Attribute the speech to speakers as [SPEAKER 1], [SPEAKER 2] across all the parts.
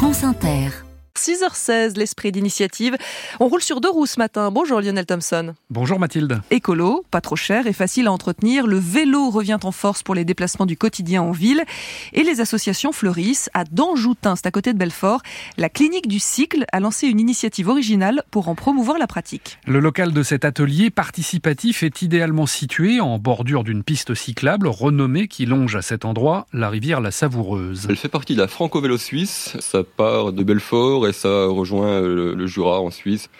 [SPEAKER 1] France Inter.
[SPEAKER 2] 6h16, l'esprit d'initiative. On roule sur deux roues ce matin. Bonjour Lionel Thompson.
[SPEAKER 3] Bonjour Mathilde.
[SPEAKER 2] Écolo, pas trop cher et facile à entretenir. Le vélo revient en force pour les déplacements du quotidien en ville. Et les associations fleurissent. À Danjoutin, c'est à côté de Belfort, la clinique du cycle a lancé une initiative originale pour en promouvoir la pratique.
[SPEAKER 3] Le local de cet atelier participatif est idéalement situé en bordure d'une piste cyclable renommée qui longe à cet endroit la rivière La Savoureuse.
[SPEAKER 4] Elle fait partie de la Franco-Vélo Suisse. Ça part de Belfort et ça rejoint le, Jura en Suisse.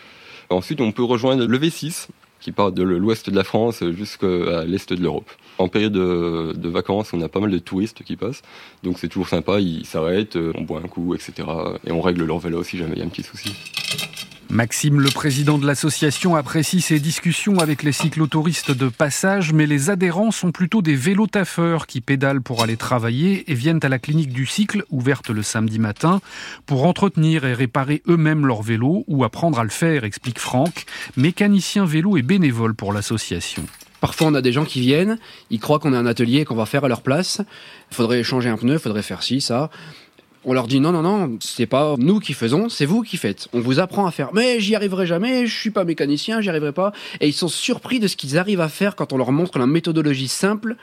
[SPEAKER 4] Ensuite, on peut rejoindre le V6 qui part de l'ouest de la France jusqu'à l'est de l'Europe. En période de, vacances, on a pas mal de touristes qui passent, donc c'est toujours sympa, ils s'arrêtent, on boit un coup, etc. Et on règle leur vélo si jamais il y a un petit souci.
[SPEAKER 3] Maxime, le président de l'association, apprécie ces discussions avec les cyclotouristes de passage, mais les adhérents sont plutôt des vélotaffeurs qui pédalent pour aller travailler et viennent à la clinique du cycle, ouverte le samedi matin, pour entretenir et réparer eux-mêmes leur vélo ou apprendre à le faire, explique Franck, mécanicien vélo et bénévole pour l'association.
[SPEAKER 5] Parfois, on a des gens qui viennent, ils croient qu'on a un atelier et qu'on va faire à leur place. Il faudrait changer un pneu, il faudrait faire ci, ça. On leur dit non, non, non, c'est pas nous qui faisons, c'est vous qui faites. On vous apprend à faire. Mais j'y arriverai jamais, je suis pas mécanicien, j'y arriverai pas. Et ils sont surpris de ce qu'ils arrivent à faire quand on leur montre la méthodologie simple.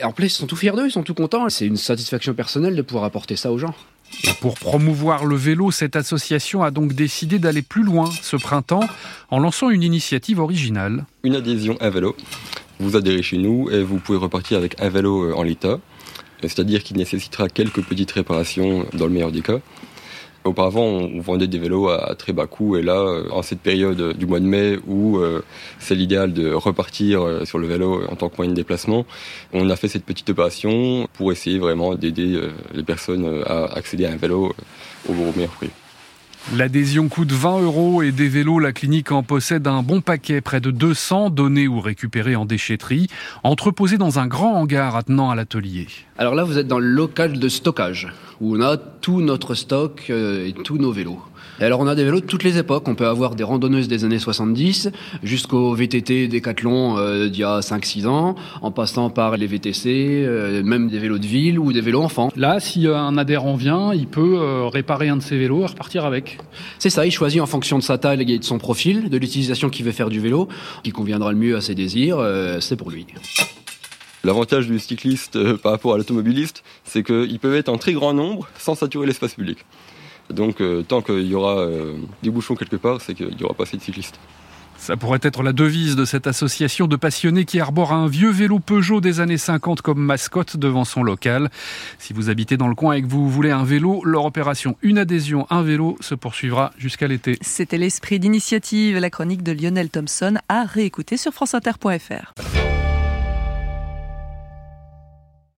[SPEAKER 5] Et en plus, ils sont tout fiers d'eux, ils sont tout contents. C'est une satisfaction personnelle de pouvoir apporter ça aux gens.
[SPEAKER 3] Et pour promouvoir le vélo, cette association a donc décidé d'aller plus loin ce printemps en lançant une initiative originale.
[SPEAKER 4] Une adhésion à vélo. Vous adhérez chez nous et vous pouvez repartir avec un vélo euh, en l'état c'est-à-dire qu'il nécessitera quelques petites réparations dans le meilleur des cas. Auparavant, on vendait des vélos à très bas coût et là, euh, en cette période du mois de mai où euh, c'est l'idéal de repartir euh, sur le vélo en tant que moyen de déplacement, on a fait cette petite opération pour essayer vraiment d'aider les personnes à accéder à un vélo au meilleur prix.
[SPEAKER 3] L'adhésion coûte 20 euros et des vélos, la clinique en possède un bon paquet, près de 200 donnés ou récupérés en déchetterie, entreposés dans un grand hangar attenant à l'atelier.
[SPEAKER 5] Alors là, vous êtes dans le local de stockage, où on a tout notre stock euh, et tous nos vélos. Et alors on a des vélos de toutes les époques. On peut avoir des randonneuses des années 70 jusqu'aux VTT Décathlon euh, d'il y a 5-6 ans, en passant par les VTC, euh, même des vélos de ville ou des vélos enfants.
[SPEAKER 3] Là, si un adhérent vient, il peut euh, réparer un de ses vélos et repartir avec.
[SPEAKER 5] C'est ça, il choisit en fonction de sa taille et de son profil, de l'utilisation qu'il veut faire du vélo, qui conviendra le mieux à ses désirs, c'est pour lui.
[SPEAKER 4] L'avantage du cycliste par rapport à l'automobiliste, c'est qu'ils peuvent être en très grand nombre sans saturer l'espace public. Donc euh, tant qu'il y aura euh, des bouchons quelque part, c'est qu'il n'y aura pas assez de cyclistes.
[SPEAKER 3] Ça pourrait être la devise de cette association de passionnés qui arbore un vieux vélo Peugeot des années 50 comme mascotte devant son local. Si vous habitez dans le coin et que vous voulez un vélo, leur opération Une adhésion, un vélo se poursuivra jusqu'à l'été.
[SPEAKER 2] C'était l'esprit d'initiative, la chronique de Lionel Thompson à réécouter sur franceinter.fr.